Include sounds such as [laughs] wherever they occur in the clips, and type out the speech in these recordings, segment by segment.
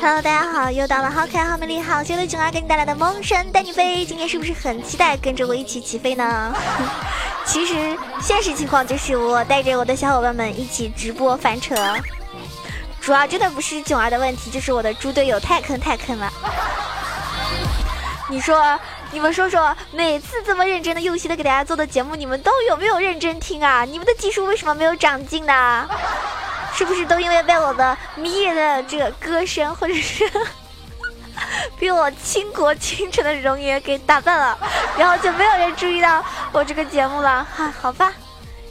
Hello，大家好，又到了好可爱、好美丽、好邪的囧儿给你带来的萌神带你飞。今天是不是很期待跟着我一起起飞呢？[laughs] 其实现实情况就是我带着我的小伙伴们一起直播翻车，主要真的不是囧儿的问题，就是我的猪队友太坑太坑了。你说，你们说说，每次这么认真的、用心的给大家做的节目，你们都有没有认真听啊？你们的技术为什么没有长进呢？是不是都因为被我的迷人的这个歌声，或者是 [laughs] 被我倾国倾城的容颜给打败了，然后就没有人注意到我这个节目了？哈，好吧，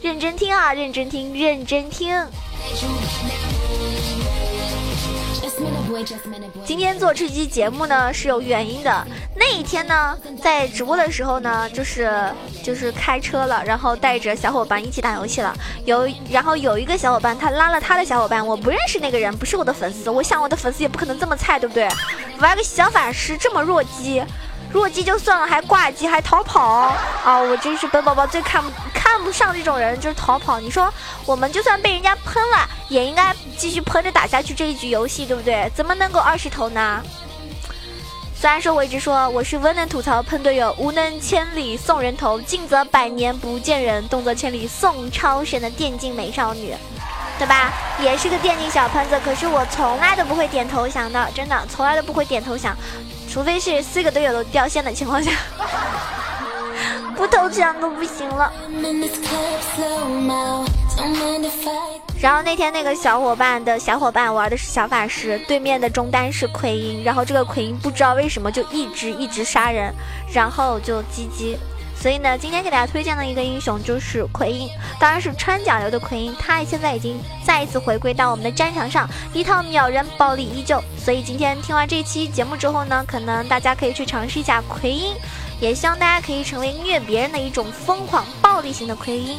认真听啊，认真听，认真听。今天做这期节目呢是有原因的。那一天呢，在直播的时候呢，就是就是开车了，然后带着小伙伴一起打游戏了。有然后有一个小伙伴他拉了他的小伙伴，我不认识那个人，不是我的粉丝。我想我的粉丝也不可能这么菜，对不对？玩个小法师这么弱鸡。弱鸡就算了，还挂机还逃跑啊！我真是本宝宝最看不看不上这种人，就是逃跑。你说我们就算被人家喷了，也应该继续喷着打下去这一局游戏，对不对？怎么能够二十头呢？虽然说我一直说我是温能吐槽喷队友，无能千里送人头，近则百年不见人，动作千里送超神的电竞美少女，对吧？也是个电竞小喷子，可是我从来都不会点投降的，真的从来都不会点投降。除非是四个队友都掉线的情况下，[laughs] 不投降都不行了。然后那天那个小伙伴的小伙伴玩的是小法师，对面的中单是奎因，然后这个奎因不知道为什么就一直一直杀人，然后就鸡鸡。所以呢，今天给大家推荐的一个英雄就是奎因，当然是穿甲流的奎因。他现在已经再一次回归到我们的战场上，一套秒人暴力依旧。所以今天听完这期节目之后呢，可能大家可以去尝试一下奎因，也希望大家可以成为虐别人的一种疯狂暴力型的奎因。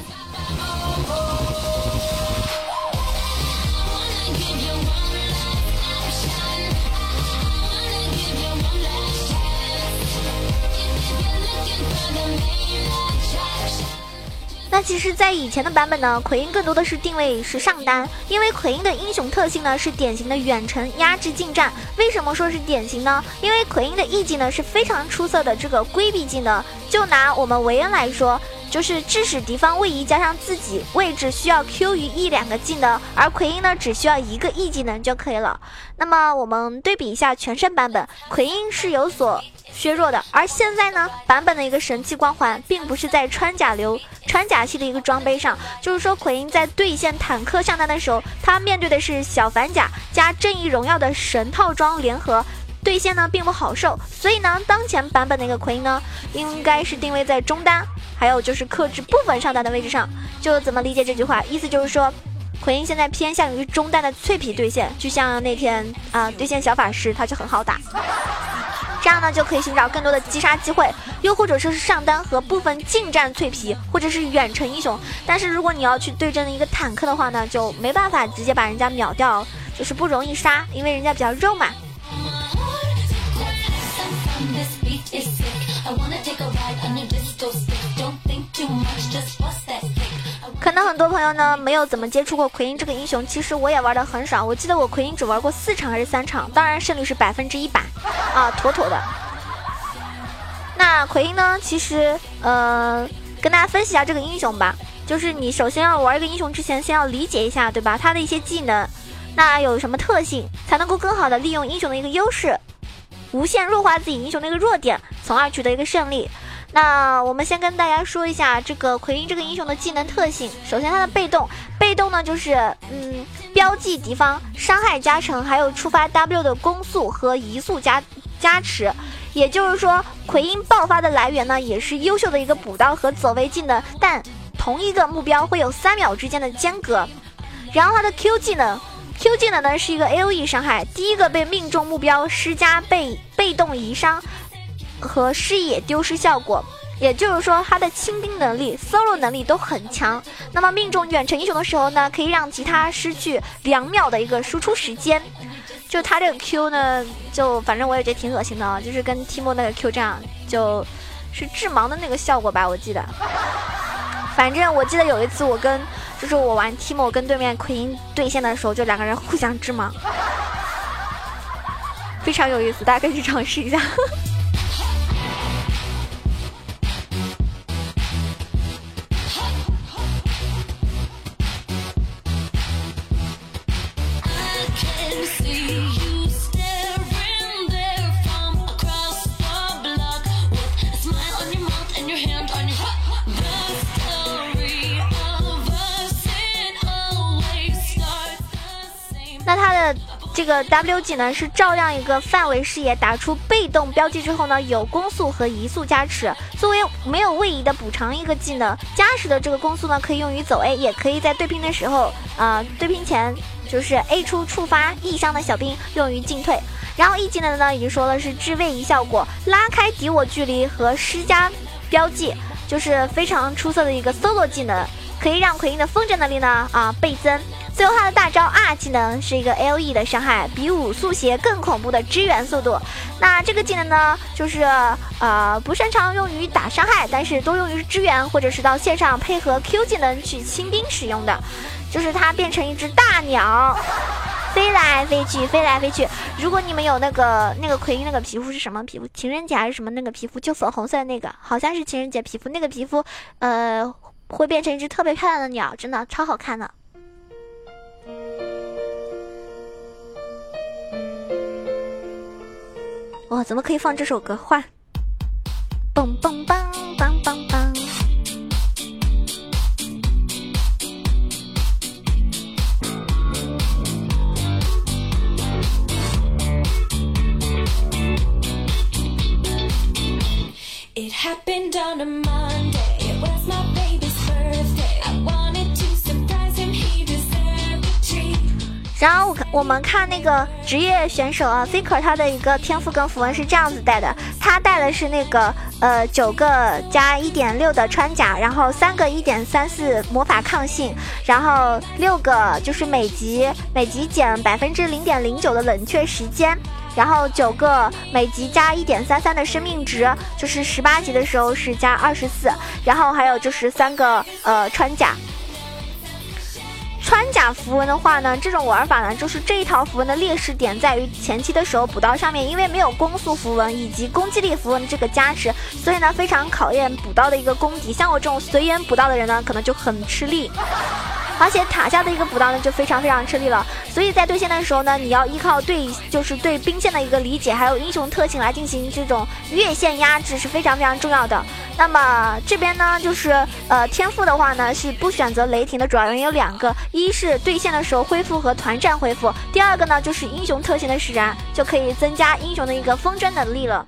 其实，在以前的版本呢，奎因更多的是定位是上单，因为奎因的英雄特性呢是典型的远程压制近战。为什么说是典型呢？因为奎因的 E 技呢是非常出色的这个规避技能。就拿我们维恩来说，就是致使敌方位移加上自己位置需要 Q 与 E 两个技能，而奎因呢只需要一个 E 技能就可以了。那么我们对比一下全身版本，奎因是有所。削弱的，而现在呢，版本的一个神器光环，并不是在穿甲流、穿甲系的一个装备上，就是说奎因在对线坦克上单的时候，他面对的是小反甲加正义荣耀的神套装联合，对线呢并不好受，所以呢，当前版本的一个奎因呢，应该是定位在中单，还有就是克制部分上单的位置上，就怎么理解这句话？意思就是说，奎因现在偏向于中单的脆皮对线，就像那天啊对线小法师，他就很好打。这样呢，就可以寻找更多的击杀机会，又或者说是上单和部分近战脆皮，或者是远程英雄。但是如果你要去对阵一个坦克的话呢，就没办法直接把人家秒掉，就是不容易杀，因为人家比较肉嘛。很多朋友呢没有怎么接触过奎因这个英雄，其实我也玩的很少。我记得我奎因只玩过四场还是三场，当然胜率是百分之一百啊，妥妥的。那奎因呢，其实呃，跟大家分析一下这个英雄吧。就是你首先要玩一个英雄之前，先要理解一下，对吧？他的一些技能，那有什么特性，才能够更好的利用英雄的一个优势，无限弱化自己英雄的一个弱点，从而取得一个胜利。那我们先跟大家说一下这个奎因这个英雄的技能特性。首先，他的被动，被动呢就是嗯，标记敌方伤害加成，还有触发 W 的攻速和移速加加持。也就是说，奎因爆发的来源呢，也是优秀的一个补刀和走位技能，但同一个目标会有三秒之间的间隔。然后他的 Q 技能，Q 技能呢是一个 A O E 伤害，第一个被命中目标施加被被动移伤。和视野丢失效果，也就是说，他的清兵能力、solo 能力都很强。那么命中远程英雄的时候呢，可以让其他失去两秒的一个输出时间。就他这个 Q 呢，就反正我也觉得挺恶心的啊，就是跟 Timo 那个 Q 这样，就是致盲的那个效果吧，我记得。反正我记得有一次我跟就是我玩 Timo 跟对面奎因对线的时候，就两个人互相致盲，[laughs] 非常有意思，大家可以去尝试一下。这个 W 技能是照亮一个范围视野，打出被动标记之后呢，有攻速和移速加持。作为没有位移的补偿一个技能，加持的这个攻速呢，可以用于走 A，也可以在对拼的时候，啊，对拼前就是 A 出触发异伤的小兵，用于进退。然后 E 技能呢，已经说了是置位移效果，拉开敌我距离和施加标记，就是非常出色的一个 solo 技能，可以让奎因的风筝能力呢啊倍增。最后，他的大招 R 技能是一个 L E 的伤害，比五速鞋更恐怖的支援速度。那这个技能呢，就是呃不擅长用于打伤害，但是多用于支援或者是到线上配合 Q 技能去清兵使用的。就是它变成一只大鸟，飞来飞去，飞来飞去。如果你们有那个那个奎因那个皮肤是什么皮肤？情人节还是什么那个皮肤？就粉红色的那个，好像是情人节皮肤。那个皮肤呃会变成一只特别漂亮的鸟，真的超好看的。哇，怎么可以放这首歌？换，蹦蹦蹦蹦蹦蹦。It happened on a 然后我看我们看那个职业选手啊，Faker 他的一个天赋跟符文是这样子带的，他带的是那个呃九个加一点六的穿甲，然后三个一点三四魔法抗性，然后六个就是每级每级减百分之零点零九的冷却时间。然后九个每级加一点三三的生命值，就是十八级的时候是加二十四，然后还有就是三个呃穿甲。穿甲符文的话呢，这种玩法呢，就是这一套符文的劣势点在于前期的时候补刀上面，因为没有攻速符文以及攻击力符文的这个加持，所以呢非常考验补刀的一个功底。像我这种随缘补刀的人呢，可能就很吃力。而且塔下的一个补刀呢，就非常非常吃力了。所以在对线的时候呢，你要依靠对就是对兵线的一个理解，还有英雄特性来进行这种越线压制是非常非常重要的。那么这边呢，就是呃天赋的话呢，是不选择雷霆的主要原因有两个，一是对线的时候恢复和团战恢复，第二个呢就是英雄特性的使然，就可以增加英雄的一个风筝能力了。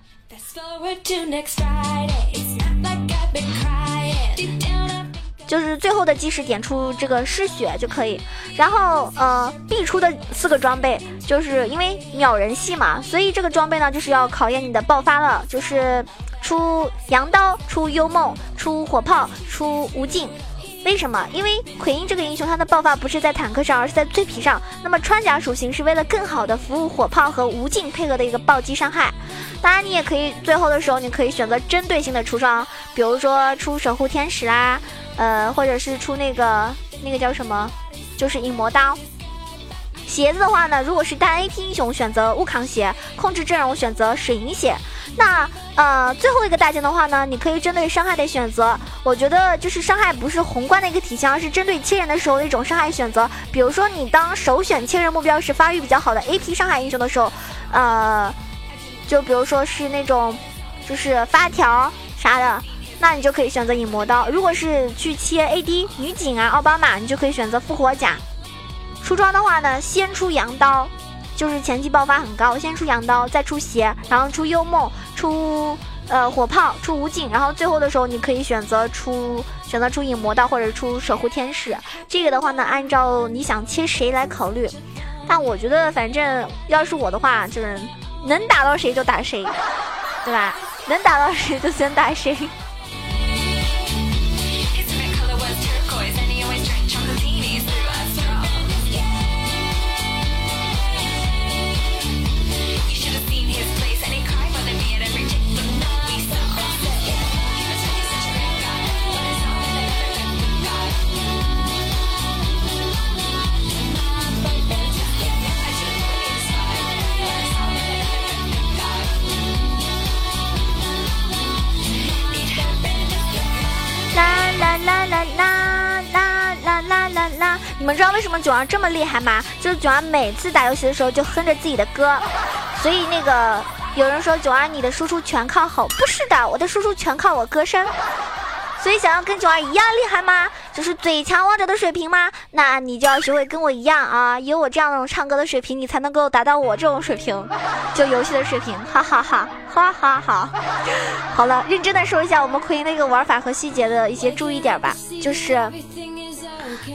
就是最后的计时点出这个嗜血就可以，然后呃必出的四个装备，就是因为秒人系嘛，所以这个装备呢就是要考验你的爆发了，就是出羊刀、出幽梦、出火炮、出无尽。为什么？因为奎因这个英雄他的爆发不是在坦克上，而是在脆皮上。那么穿甲属性是为了更好的服务火炮和无尽配合的一个暴击伤害。当然，你也可以最后的时候，你可以选择针对性的出装，比如说出守护天使啦。呃，或者是出那个那个叫什么，就是影魔刀。鞋子的话呢，如果是单 A P 英雄，选择悟康鞋；控制阵容选择水银鞋。那呃，最后一个大件的话呢，你可以针对伤害的选择。我觉得就是伤害不是宏观的一个体现，而是针对切人的时候的一种伤害选择。比如说你当首选切人目标是发育比较好的 A P 伤害英雄的时候，呃，就比如说是那种就是发条啥的。那你就可以选择影魔刀。如果是去切 AD 女警啊、奥巴马，你就可以选择复活甲。出装的话呢，先出羊刀，就是前期爆发很高，先出羊刀，再出鞋，然后出幽梦，出呃火炮，出无尽，然后最后的时候你可以选择出选择出影魔刀或者出守护天使。这个的话呢，按照你想切谁来考虑。但我觉得反正要是我的话，就是能打到谁就打谁，对吧？能打到谁就先打谁。你知道为什么囧儿这么厉害吗？就是囧儿每次打游戏的时候就哼着自己的歌，所以那个有人说囧儿你的输出全靠吼，不是的，我的输出全靠我歌声。所以想要跟九儿一样厉害吗？就是最强王者的水平吗？那你就要学会跟我一样啊，有我这样的唱歌的水平，你才能够达到我这种水平，就游戏的水平，哈哈哈，哈哈哈。好了，认真的说一下我们奎因那个玩法和细节的一些注意点吧，就是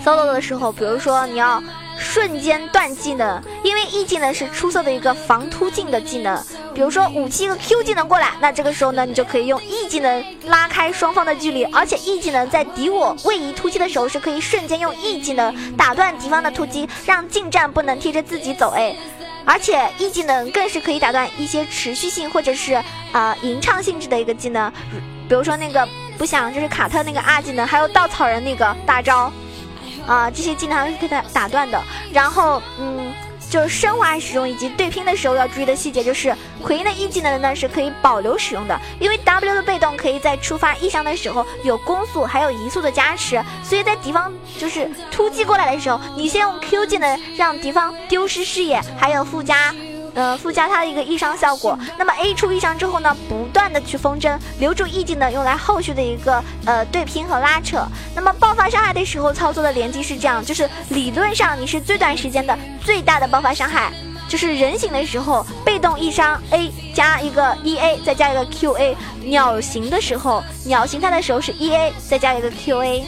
solo 的时候，比如说你要。瞬间断技能，因为 E 技能是出色的一个防突进的技能。比如说武器一个 Q 技能过来，那这个时候呢，你就可以用 E 技能拉开双方的距离，而且 E 技能在敌我位移突击的时候，是可以瞬间用 E 技能打断敌方的突击，让近战不能贴着自己走。哎。而且 E 技能更是可以打断一些持续性或者是啊吟唱性质的一个技能，比如说那个不想就是卡特那个 R 技能，还有稻草人那个大招。啊，这些技能是可以打打断的。然后，嗯，就是升华使用以及对拼的时候要注意的细节，就是奎因的一技能呢是可以保留使用的，因为 W 的被动可以在触发异象的时候有攻速还有移速的加持，所以在敌方就是突击过来的时候，你先用 Q 技能让敌方丢失视野，还有附加。呃，附加它的一个异伤效果。那么 A 出异伤之后呢，不断的去风筝，留住 E 技能，用来后续的一个呃对拼和拉扯。那么爆发伤害的时候操作的连击是这样，就是理论上你是最短时间的最大的爆发伤害，就是人形的时候被动异伤 A 加一个 EA 再加一个 QA，鸟形的时候鸟形态的时候是 EA 再加一个 QA。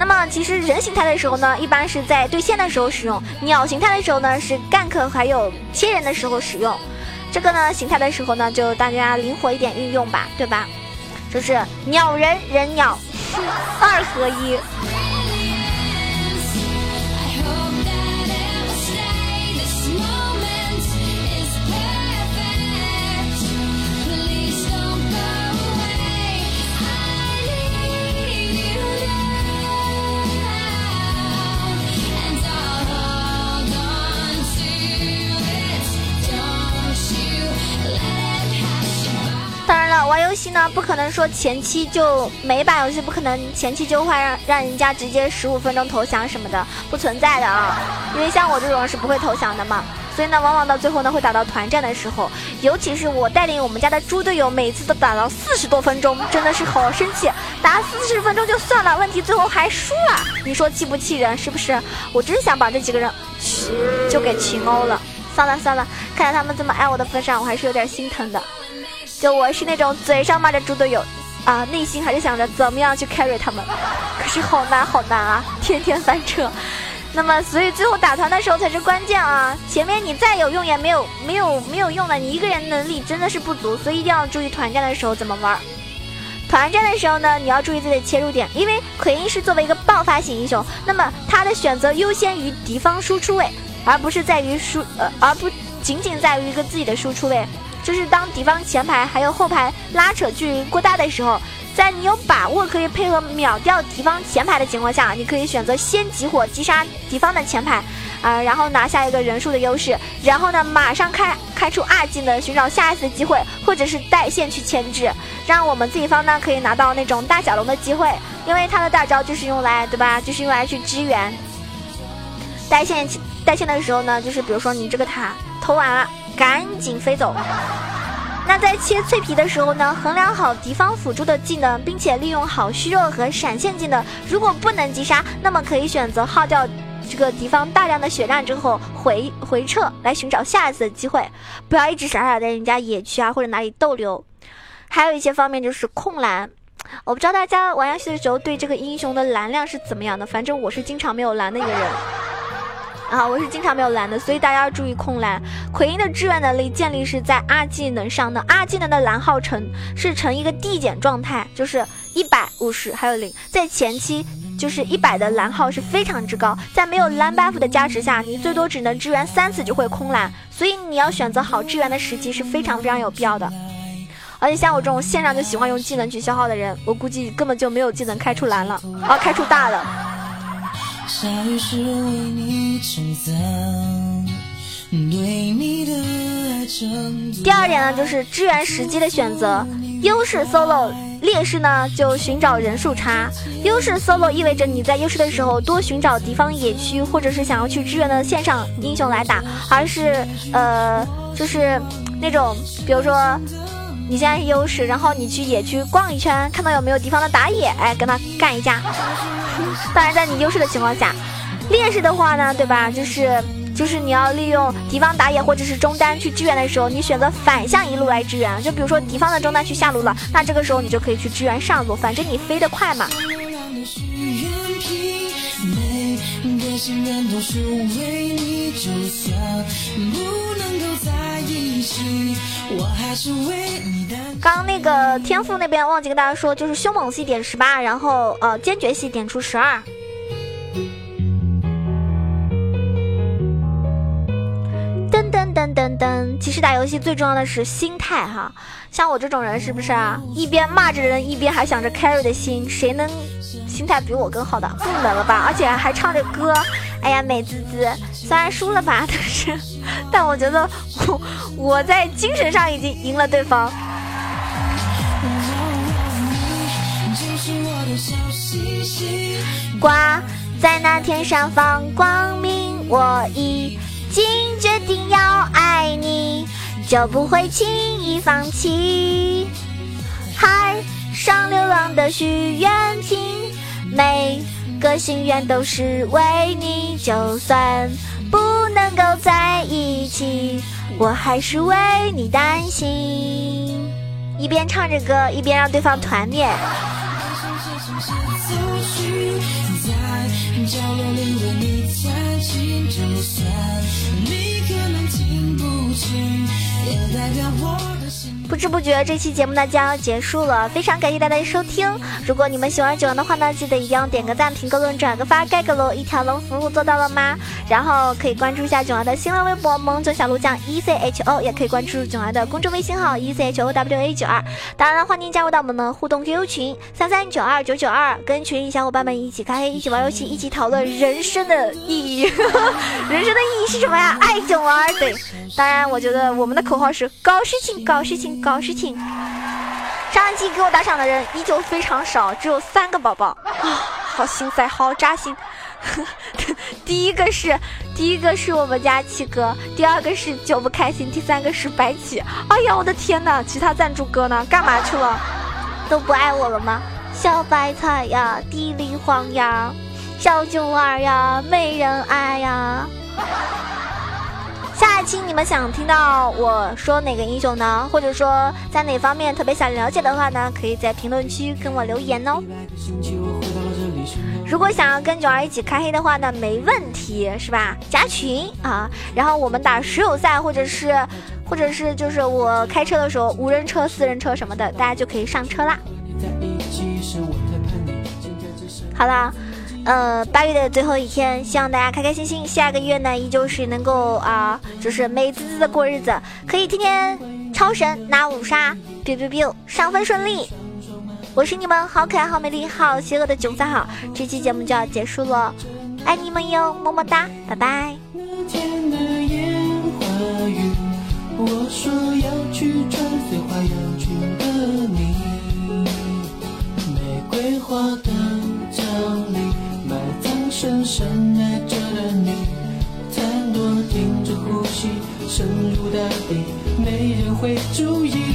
那么其实人形态的时候呢，一般是在对线的时候使用；鸟形态的时候呢，是 gank 还有切人的时候使用。这个呢，形态的时候呢，就大家灵活一点运用吧，对吧？就是鸟人人鸟二合一。戏呢，不可能说前期就每把游戏不可能前期就会让让人家直接十五分钟投降什么的，不存在的啊。[laughs] 因为像我这种是不会投降的嘛，所以呢，往往到最后呢会打到团战的时候，尤其是我带领我们家的猪队友，每次都打到四十多分钟，真的是好生气。打四十分钟就算了，问题最后还输了，你说气不气人？是不是？我真想把这几个人就给群殴了。算了算了，看在他们这么爱我的份上，我还是有点心疼的。就我是那种嘴上骂着猪队友，啊，内心还是想着怎么样去 carry 他们，可是好难好难啊，天天翻车。那么，所以最后打团的时候才是关键啊！前面你再有用也没有没有没有用的，你一个人能力真的是不足，所以一定要注意团战的时候怎么玩。团战的时候呢，你要注意自己的切入点，因为奎因是作为一个爆发型英雄，那么他的选择优先于敌方输出位，而不是在于输呃，而不仅仅在于一个自己的输出位。就是当敌方前排还有后排拉扯距离过大的时候，在你有把握可以配合秒掉敌方前排的情况下，你可以选择先集火击杀敌方的前排，啊，然后拿下一个人数的优势，然后呢马上开开出二技能寻找下一次机会，或者是带线去牵制，让我们自己方呢可以拿到那种大小龙的机会，因为他的大招就是用来对吧，就是用来去支援带线带线的时候呢，就是比如说你这个塔投完了。赶紧飞走。那在切脆皮的时候呢，衡量好敌方辅助的技能，并且利用好虚弱和闪现技能。如果不能击杀，那么可以选择耗掉这个敌方大量的血量之后回回撤，来寻找下一次的机会。不要一直傻傻在人家野区啊或者哪里逗留。还有一些方面就是控蓝，我不知道大家玩游戏的时候对这个英雄的蓝量是怎么样的，反正我是经常没有蓝的一个人。啊，我是经常没有蓝的，所以大家要注意控蓝。奎因的支援能力建立是在二技能上的二技能的蓝耗成是成一个递减状态，就是一百、五十还有零，在前期就是一百的蓝耗是非常之高，在没有蓝 buff 的加持下，你最多只能支援三次就会空蓝，所以你要选择好支援的时机是非常非常有必要的。而且像我这种线上就喜欢用技能去消耗的人，我估计根本就没有技能开出蓝了，啊，开出大了。还是为你撑伞。对你的爱成第二点呢，就是支援时机的选择。优势 solo 劣势呢就寻找人数差，优势 solo 意味着你在优势的时候多寻找敌方野区或者是想要去支援的线上英雄来打，而是呃就是那种比如说你现在是优势，然后你去野区逛一圈，看到有没有敌方的打野，哎跟他干一架。当然在你优势的情况下，劣势的话呢，对吧？就是。就是你要利用敌方打野或者是中单去支援的时候，你选择反向一路来支援。就比如说敌方的中单去下路了，那这个时候你就可以去支援上路，反正你飞得快嘛。真心的都是为你，就算不能够在一起，我还是为你担。刚刚那个天赋那边忘记跟大家说，就是凶猛系点十八，然后呃坚决系点出十二。噔噔噔！其实打游戏最重要的是心态哈，像我这种人是不是啊？一边骂着人，一边还想着 carry 的心，谁能心态比我更好的？不能了吧？而且还唱着歌，哎呀美滋滋！虽然输了吧，但是，[laughs] 但我觉得我我在精神上已经赢了对方。挂在那天上放光明，我已。经决定要爱你，就不会轻易放弃。海上流浪的许愿瓶，每个心愿都是为你。就算不能够在一起，我还是为你担心。一边唱着歌，一边让对方团灭。不知不觉，这期节目呢将要结束了，非常感谢大家的收听。如果你们喜欢九阳的话呢，记得一定要点个赞、评个论、转个发、盖个楼，一条龙服务做到了吗？然后可以关注一下九阳的新浪微博“萌九小鹿酱 E C H O”，也可以关注九阳的公众微信号 “E C H O W A 九二”。当然了，欢迎加入到我们的互动 QQ 群三三九二九九二，跟群里小伙伴们一起开黑，一起玩游戏，一起讨论人生的意义。[laughs] 人生的意义是什么呀？爱九儿。对，当然，我觉得我们的口号是搞事情，搞事情。搞事情，上一期给我打赏的人依旧非常少，只有三个宝宝啊，好心塞，好扎心。[laughs] 第一个是第一个是我们家七哥，第二个是酒不开心，第三个是白起。哎呀，我的天哪！其他赞助哥呢？干嘛去了？都不爱我了吗？小白菜呀，地里黄呀，小九儿呀，没人爱呀。下一期你们想听到我说哪个英雄呢？或者说在哪方面特别想了解的话呢？可以在评论区跟我留言哦。如果想要跟九儿一起开黑的话呢，没问题，是吧？加群啊，然后我们打十友赛，或者是，或者是就是我开车的时候，无人车、私人车什么的，大家就可以上车啦。好了。呃，八月的最后一天，希望大家开开心心。下个月呢，依旧是能够啊，就是美滋滋的过日子，可以天天超神拿五杀，biu biu biu，上分顺利。我是你们好可爱、好美丽、好邪恶的囧三号，这期节目就要结束了，爱你们哟，么么哒，拜拜。深深爱着的你，残朵停止呼吸，深入大地，没人会注意。